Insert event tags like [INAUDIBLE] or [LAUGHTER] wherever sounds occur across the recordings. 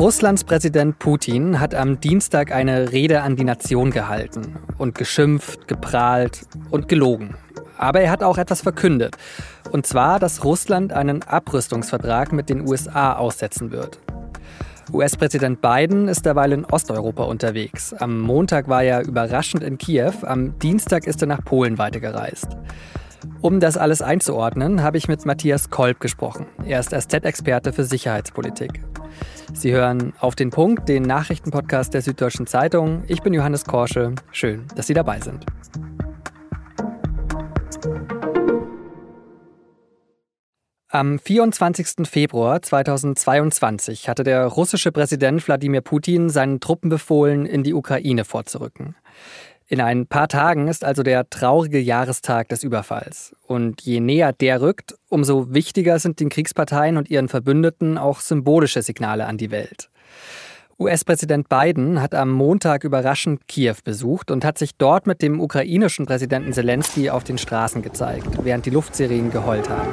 Russlands Präsident Putin hat am Dienstag eine Rede an die Nation gehalten und geschimpft, geprahlt und gelogen. Aber er hat auch etwas verkündet. Und zwar, dass Russland einen Abrüstungsvertrag mit den USA aussetzen wird. US-Präsident Biden ist derweil in Osteuropa unterwegs. Am Montag war er überraschend in Kiew, am Dienstag ist er nach Polen weitergereist. Um das alles einzuordnen, habe ich mit Matthias Kolb gesprochen. Er ist SZ-Experte für Sicherheitspolitik. Sie hören auf den Punkt, den Nachrichtenpodcast der Süddeutschen Zeitung. Ich bin Johannes Korsche. Schön, dass Sie dabei sind. Am 24. Februar 2022 hatte der russische Präsident Wladimir Putin seinen Truppen befohlen, in die Ukraine vorzurücken. In ein paar Tagen ist also der traurige Jahrestag des Überfalls. Und je näher der rückt, umso wichtiger sind den Kriegsparteien und ihren Verbündeten auch symbolische Signale an die Welt. US-Präsident Biden hat am Montag überraschend Kiew besucht und hat sich dort mit dem ukrainischen Präsidenten Zelensky auf den Straßen gezeigt, während die Luftsirenen geheult haben.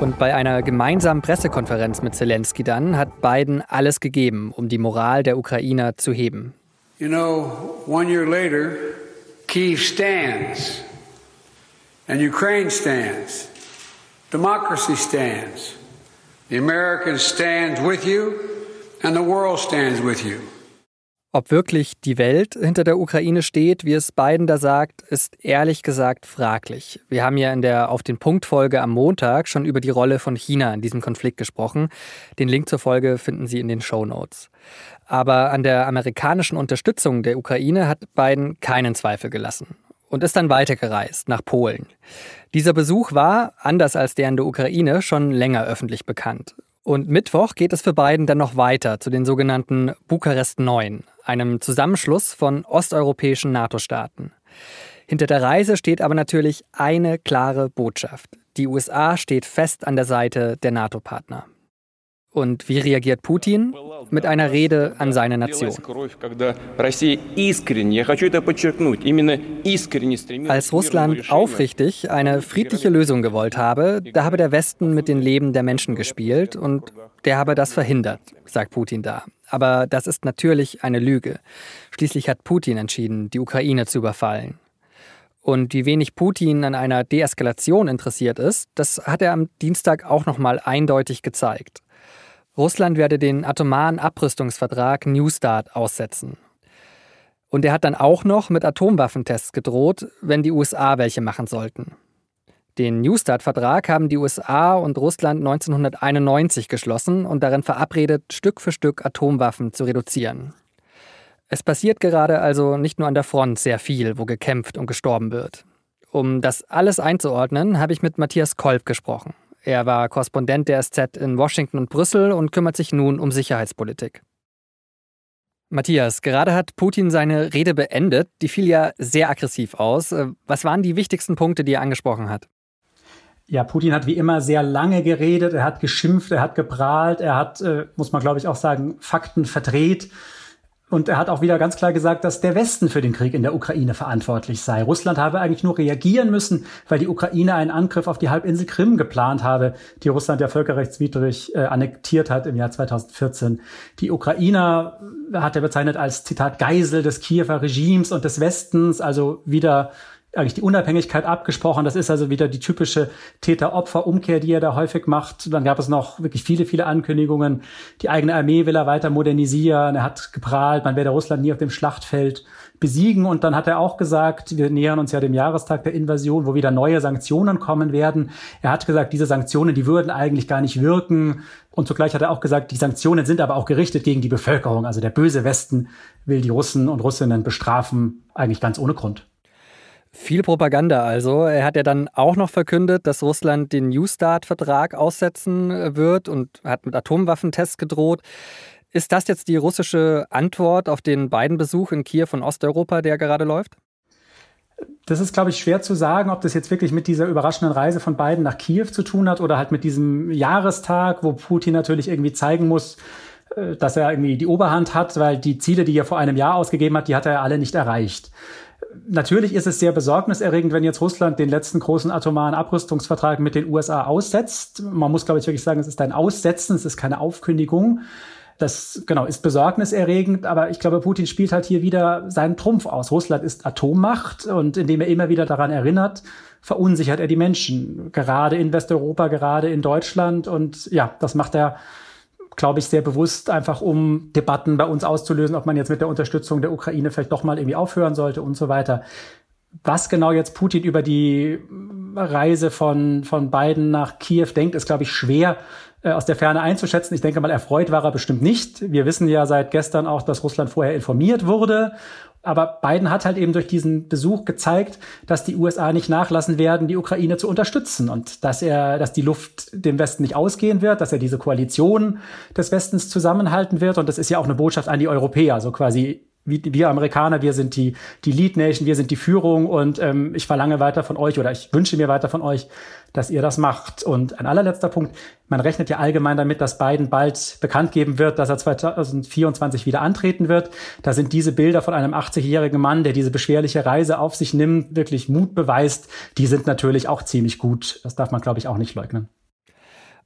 Und bei einer gemeinsamen Pressekonferenz mit Zelensky dann hat Biden alles gegeben, um die Moral der Ukrainer zu heben. You know, one year later, Kiev stands, and Ukraine stands, democracy stands, the Americans stand with you, and the world stands with you. Ob wirklich die Welt hinter der Ukraine steht, wie es Biden da sagt, ist ehrlich gesagt fraglich. Wir haben ja in der Auf den Punkt Folge am Montag schon über die Rolle von China in diesem Konflikt gesprochen. Den Link zur Folge finden Sie in den Show Notes. Aber an der amerikanischen Unterstützung der Ukraine hat Biden keinen Zweifel gelassen und ist dann weitergereist nach Polen. Dieser Besuch war, anders als der in der Ukraine, schon länger öffentlich bekannt. Und Mittwoch geht es für Biden dann noch weiter zu den sogenannten Bukarest 9, einem Zusammenschluss von osteuropäischen NATO-Staaten. Hinter der Reise steht aber natürlich eine klare Botschaft. Die USA steht fest an der Seite der NATO-Partner. Und wie reagiert Putin? Mit einer Rede an seine Nation. Als Russland aufrichtig eine friedliche Lösung gewollt habe, da habe der Westen mit den Leben der Menschen gespielt und der habe das verhindert, sagt Putin da. Aber das ist natürlich eine Lüge. Schließlich hat Putin entschieden, die Ukraine zu überfallen. Und wie wenig Putin an einer Deeskalation interessiert ist, das hat er am Dienstag auch noch mal eindeutig gezeigt. Russland werde den atomaren Abrüstungsvertrag New Start aussetzen. Und er hat dann auch noch mit Atomwaffentests gedroht, wenn die USA welche machen sollten. Den New Start-Vertrag haben die USA und Russland 1991 geschlossen und darin verabredet, Stück für Stück Atomwaffen zu reduzieren. Es passiert gerade also nicht nur an der Front sehr viel, wo gekämpft und gestorben wird. Um das alles einzuordnen, habe ich mit Matthias Kolb gesprochen. Er war Korrespondent der SZ in Washington und Brüssel und kümmert sich nun um Sicherheitspolitik. Matthias, gerade hat Putin seine Rede beendet. Die fiel ja sehr aggressiv aus. Was waren die wichtigsten Punkte, die er angesprochen hat? Ja, Putin hat wie immer sehr lange geredet, er hat geschimpft, er hat geprahlt, er hat, äh, muss man glaube ich auch sagen, Fakten verdreht. Und er hat auch wieder ganz klar gesagt, dass der Westen für den Krieg in der Ukraine verantwortlich sei. Russland habe eigentlich nur reagieren müssen, weil die Ukraine einen Angriff auf die Halbinsel Krim geplant habe, die Russland ja völkerrechtswidrig äh, annektiert hat im Jahr 2014. Die Ukrainer hat er bezeichnet als Zitat Geisel des Kiewer Regimes und des Westens, also wieder eigentlich die Unabhängigkeit abgesprochen. Das ist also wieder die typische Täter-Opfer-Umkehr, die er da häufig macht. Dann gab es noch wirklich viele, viele Ankündigungen. Die eigene Armee will er weiter modernisieren. Er hat geprahlt, man werde Russland nie auf dem Schlachtfeld besiegen. Und dann hat er auch gesagt, wir nähern uns ja dem Jahrestag der Invasion, wo wieder neue Sanktionen kommen werden. Er hat gesagt, diese Sanktionen, die würden eigentlich gar nicht wirken. Und zugleich hat er auch gesagt, die Sanktionen sind aber auch gerichtet gegen die Bevölkerung. Also der böse Westen will die Russen und Russinnen bestrafen, eigentlich ganz ohne Grund. Viel Propaganda also. Er hat ja dann auch noch verkündet, dass Russland den New Start-Vertrag aussetzen äh, wird und hat mit Atomwaffentests gedroht. Ist das jetzt die russische Antwort auf den beiden Besuch in Kiew und Osteuropa, der gerade läuft? Das ist, glaube ich, schwer zu sagen, ob das jetzt wirklich mit dieser überraschenden Reise von beiden nach Kiew zu tun hat oder halt mit diesem Jahrestag, wo Putin natürlich irgendwie zeigen muss, äh, dass er irgendwie die Oberhand hat, weil die Ziele, die er vor einem Jahr ausgegeben hat, die hat er alle nicht erreicht. Natürlich ist es sehr besorgniserregend, wenn jetzt Russland den letzten großen atomaren Abrüstungsvertrag mit den USA aussetzt. Man muss, glaube ich, wirklich sagen, es ist ein Aussetzen, es ist keine Aufkündigung. Das genau ist besorgniserregend, aber ich glaube, Putin spielt halt hier wieder seinen Trumpf aus. Russland ist Atommacht und indem er immer wieder daran erinnert, verunsichert er die Menschen, gerade in Westeuropa, gerade in Deutschland und ja, das macht er glaube ich, sehr bewusst, einfach um Debatten bei uns auszulösen, ob man jetzt mit der Unterstützung der Ukraine vielleicht doch mal irgendwie aufhören sollte und so weiter. Was genau jetzt Putin über die Reise von, von Biden nach Kiew denkt, ist, glaube ich, schwer äh, aus der Ferne einzuschätzen. Ich denke mal, erfreut war er bestimmt nicht. Wir wissen ja seit gestern auch, dass Russland vorher informiert wurde aber Biden hat halt eben durch diesen Besuch gezeigt, dass die USA nicht nachlassen werden, die Ukraine zu unterstützen und dass er, dass die Luft dem Westen nicht ausgehen wird, dass er diese Koalition des Westens zusammenhalten wird. Und das ist ja auch eine Botschaft an die Europäer, so quasi wir Amerikaner, wir sind die, die Lead Nation, wir sind die Führung und ähm, ich verlange weiter von euch oder ich wünsche mir weiter von euch, dass ihr das macht. Und ein allerletzter Punkt, man rechnet ja allgemein damit, dass Biden bald bekannt geben wird, dass er 2024 wieder antreten wird. Da sind diese Bilder von einem 80-jährigen Mann, der diese beschwerliche Reise auf sich nimmt, wirklich Mut beweist, die sind natürlich auch ziemlich gut. Das darf man, glaube ich, auch nicht leugnen.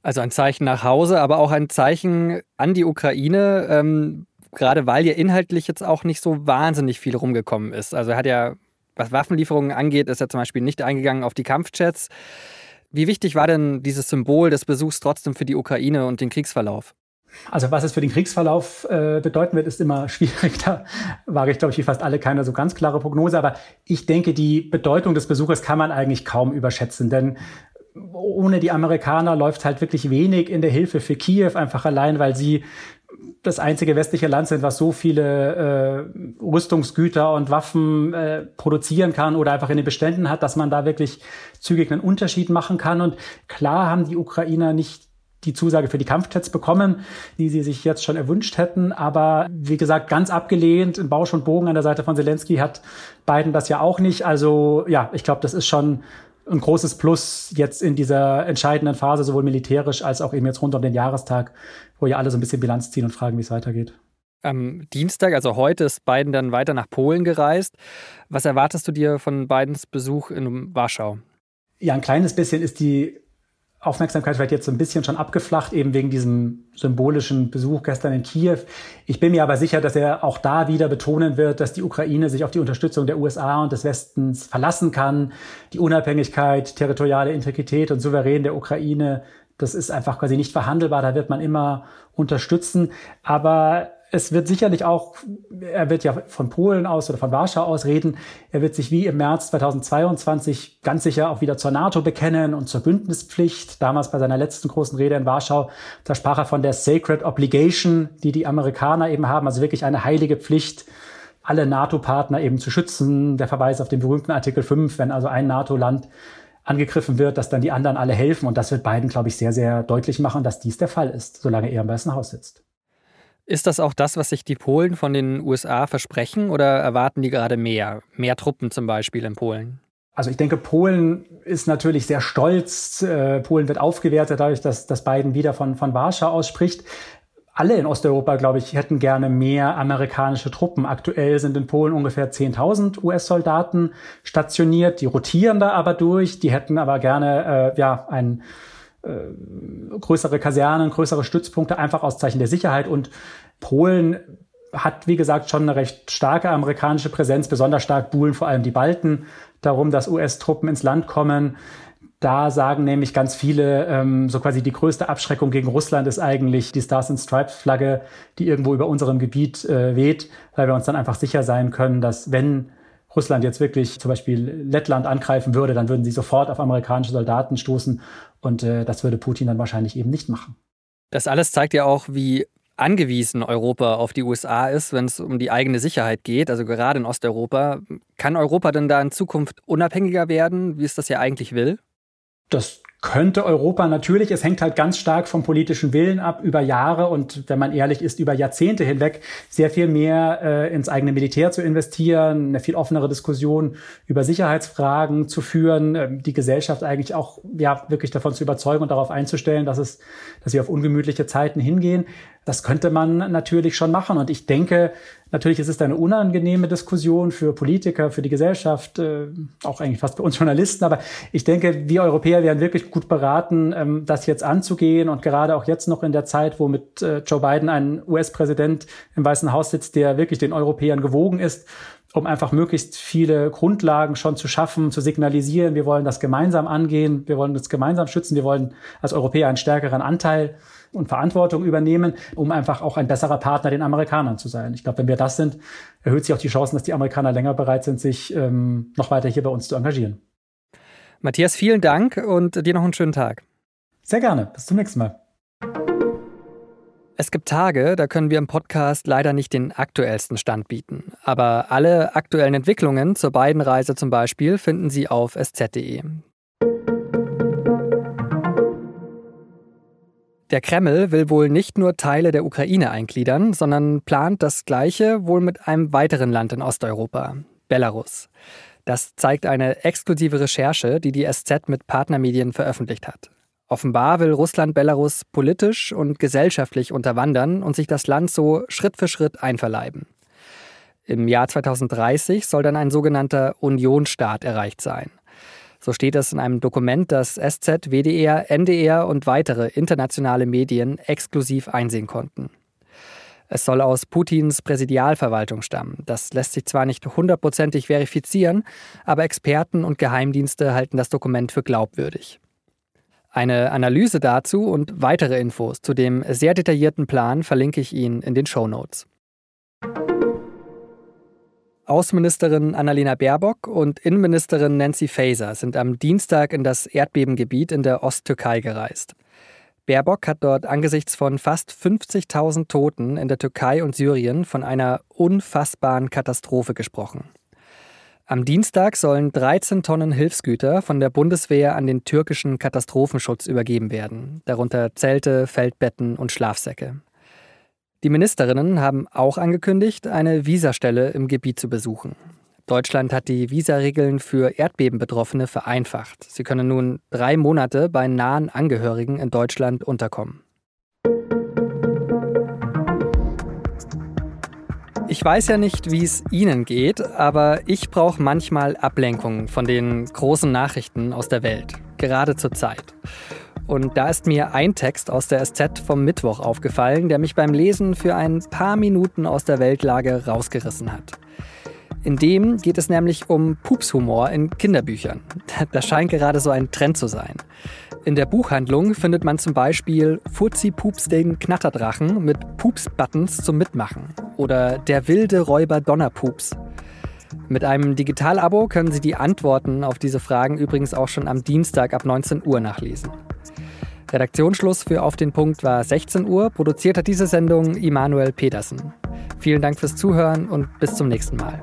Also ein Zeichen nach Hause, aber auch ein Zeichen an die Ukraine. Ähm gerade weil ja inhaltlich jetzt auch nicht so wahnsinnig viel rumgekommen ist. Also er hat ja, was Waffenlieferungen angeht, ist er zum Beispiel nicht eingegangen auf die Kampfjets. Wie wichtig war denn dieses Symbol des Besuchs trotzdem für die Ukraine und den Kriegsverlauf? Also was es für den Kriegsverlauf äh, bedeuten wird, ist immer [LAUGHS] schwierig. Da wage ich, glaube ich, wie fast alle keine so ganz klare Prognose. Aber ich denke, die Bedeutung des Besuches kann man eigentlich kaum überschätzen. Denn ohne die Amerikaner läuft halt wirklich wenig in der Hilfe für Kiew, einfach allein, weil sie das einzige westliche Land sind, was so viele äh, Rüstungsgüter und Waffen äh, produzieren kann oder einfach in den Beständen hat, dass man da wirklich zügig einen Unterschied machen kann. Und klar haben die Ukrainer nicht die Zusage für die Kampfjets bekommen, die sie sich jetzt schon erwünscht hätten. Aber wie gesagt, ganz abgelehnt, in Bausch und Bogen an der Seite von Zelensky hat Biden das ja auch nicht. Also ja, ich glaube, das ist schon ein großes Plus jetzt in dieser entscheidenden Phase, sowohl militärisch als auch eben jetzt rund um den Jahrestag, wo ja alle so ein bisschen Bilanz ziehen und fragen, wie es weitergeht. Am Dienstag, also heute, ist Biden dann weiter nach Polen gereist. Was erwartest du dir von Bidens Besuch in Warschau? Ja, ein kleines bisschen ist die Aufmerksamkeit wird jetzt so ein bisschen schon abgeflacht, eben wegen diesem symbolischen Besuch gestern in Kiew. Ich bin mir aber sicher, dass er auch da wieder betonen wird, dass die Ukraine sich auf die Unterstützung der USA und des Westens verlassen kann. Die Unabhängigkeit, territoriale Integrität und Souverän der Ukraine, das ist einfach quasi nicht verhandelbar. Da wird man immer unterstützen. Aber es wird sicherlich auch, er wird ja von Polen aus oder von Warschau aus reden, er wird sich wie im März 2022 ganz sicher auch wieder zur NATO bekennen und zur Bündnispflicht. Damals bei seiner letzten großen Rede in Warschau, da sprach er von der Sacred Obligation, die die Amerikaner eben haben, also wirklich eine heilige Pflicht, alle NATO-Partner eben zu schützen. Der Verweis auf den berühmten Artikel 5, wenn also ein NATO-Land angegriffen wird, dass dann die anderen alle helfen. Und das wird Biden, glaube ich, sehr, sehr deutlich machen, dass dies der Fall ist, solange er im Weißen Haus sitzt. Ist das auch das, was sich die Polen von den USA versprechen oder erwarten die gerade mehr? Mehr Truppen zum Beispiel in Polen? Also ich denke, Polen ist natürlich sehr stolz. Äh, Polen wird aufgewertet dadurch, dass, dass Biden wieder von, von Warschau ausspricht. Alle in Osteuropa, glaube ich, hätten gerne mehr amerikanische Truppen. Aktuell sind in Polen ungefähr 10.000 US-Soldaten stationiert. Die rotieren da aber durch. Die hätten aber gerne äh, ja ein äh, größere Kasernen, größere Stützpunkte, einfach aus Zeichen der Sicherheit. Und Polen hat, wie gesagt, schon eine recht starke amerikanische Präsenz, besonders stark buhlen vor allem die Balten darum, dass US-Truppen ins Land kommen. Da sagen nämlich ganz viele, ähm, so quasi die größte Abschreckung gegen Russland ist eigentlich die Stars and Stripes Flagge, die irgendwo über unserem Gebiet äh, weht, weil wir uns dann einfach sicher sein können, dass wenn Russland jetzt wirklich zum Beispiel Lettland angreifen würde, dann würden sie sofort auf amerikanische Soldaten stoßen und äh, das würde Putin dann wahrscheinlich eben nicht machen. Das alles zeigt ja auch, wie angewiesen Europa auf die USA ist, wenn es um die eigene Sicherheit geht, also gerade in Osteuropa. Kann Europa denn da in Zukunft unabhängiger werden, wie es das ja eigentlich will? Das könnte Europa natürlich, es hängt halt ganz stark vom politischen Willen ab, über Jahre und wenn man ehrlich ist, über Jahrzehnte hinweg sehr viel mehr äh, ins eigene Militär zu investieren, eine viel offenere Diskussion über Sicherheitsfragen zu führen, äh, die Gesellschaft eigentlich auch ja wirklich davon zu überzeugen und darauf einzustellen, dass es, dass wir auf ungemütliche Zeiten hingehen. Das könnte man natürlich schon machen. Und ich denke, natürlich ist es eine unangenehme Diskussion für Politiker, für die Gesellschaft, äh, auch eigentlich fast für uns Journalisten. Aber ich denke, wir Europäer wären wirklich gut beraten, ähm, das jetzt anzugehen. Und gerade auch jetzt noch in der Zeit, wo mit äh, Joe Biden ein US-Präsident im Weißen Haus sitzt, der wirklich den Europäern gewogen ist, um einfach möglichst viele Grundlagen schon zu schaffen, zu signalisieren, wir wollen das gemeinsam angehen, wir wollen das gemeinsam schützen, wir wollen als Europäer einen stärkeren Anteil und Verantwortung übernehmen, um einfach auch ein besserer Partner den Amerikanern zu sein. Ich glaube, wenn wir das sind, erhöht sich auch die Chancen, dass die Amerikaner länger bereit sind, sich ähm, noch weiter hier bei uns zu engagieren. Matthias, vielen Dank und dir noch einen schönen Tag. Sehr gerne. Bis zum nächsten Mal. Es gibt Tage, da können wir im Podcast leider nicht den aktuellsten Stand bieten. Aber alle aktuellen Entwicklungen zur beiden Reise zum Beispiel finden Sie auf sz.de. Der Kreml will wohl nicht nur Teile der Ukraine eingliedern, sondern plant das Gleiche wohl mit einem weiteren Land in Osteuropa, Belarus. Das zeigt eine exklusive Recherche, die die SZ mit Partnermedien veröffentlicht hat. Offenbar will Russland Belarus politisch und gesellschaftlich unterwandern und sich das Land so Schritt für Schritt einverleiben. Im Jahr 2030 soll dann ein sogenannter Unionsstaat erreicht sein. So steht es in einem Dokument, das SZ, WDR, NDR und weitere internationale Medien exklusiv einsehen konnten. Es soll aus Putins Präsidialverwaltung stammen. Das lässt sich zwar nicht hundertprozentig verifizieren, aber Experten und Geheimdienste halten das Dokument für glaubwürdig. Eine Analyse dazu und weitere Infos zu dem sehr detaillierten Plan verlinke ich Ihnen in den Show Notes. Außenministerin Annalena Baerbock und Innenministerin Nancy Faeser sind am Dienstag in das Erdbebengebiet in der Osttürkei gereist. Baerbock hat dort angesichts von fast 50.000 Toten in der Türkei und Syrien von einer unfassbaren Katastrophe gesprochen. Am Dienstag sollen 13 Tonnen Hilfsgüter von der Bundeswehr an den türkischen Katastrophenschutz übergeben werden, darunter Zelte, Feldbetten und Schlafsäcke. Die Ministerinnen haben auch angekündigt, eine Visastelle im Gebiet zu besuchen. Deutschland hat die Visaregeln für Erdbebenbetroffene vereinfacht. Sie können nun drei Monate bei nahen Angehörigen in Deutschland unterkommen. Ich weiß ja nicht, wie es Ihnen geht, aber ich brauche manchmal Ablenkung von den großen Nachrichten aus der Welt, gerade zur Zeit. Und da ist mir ein Text aus der SZ vom Mittwoch aufgefallen, der mich beim Lesen für ein paar Minuten aus der Weltlage rausgerissen hat. In dem geht es nämlich um Pupshumor in Kinderbüchern. Das scheint gerade so ein Trend zu sein. In der Buchhandlung findet man zum Beispiel Furzi Pups den Knatterdrachen mit Pups-Buttons zum Mitmachen oder Der wilde Räuber Donnerpups. Mit einem Digital-Abo können Sie die Antworten auf diese Fragen übrigens auch schon am Dienstag ab 19 Uhr nachlesen. Redaktionsschluss für Auf den Punkt war 16 Uhr. Produziert hat diese Sendung Immanuel Petersen. Vielen Dank fürs Zuhören und bis zum nächsten Mal.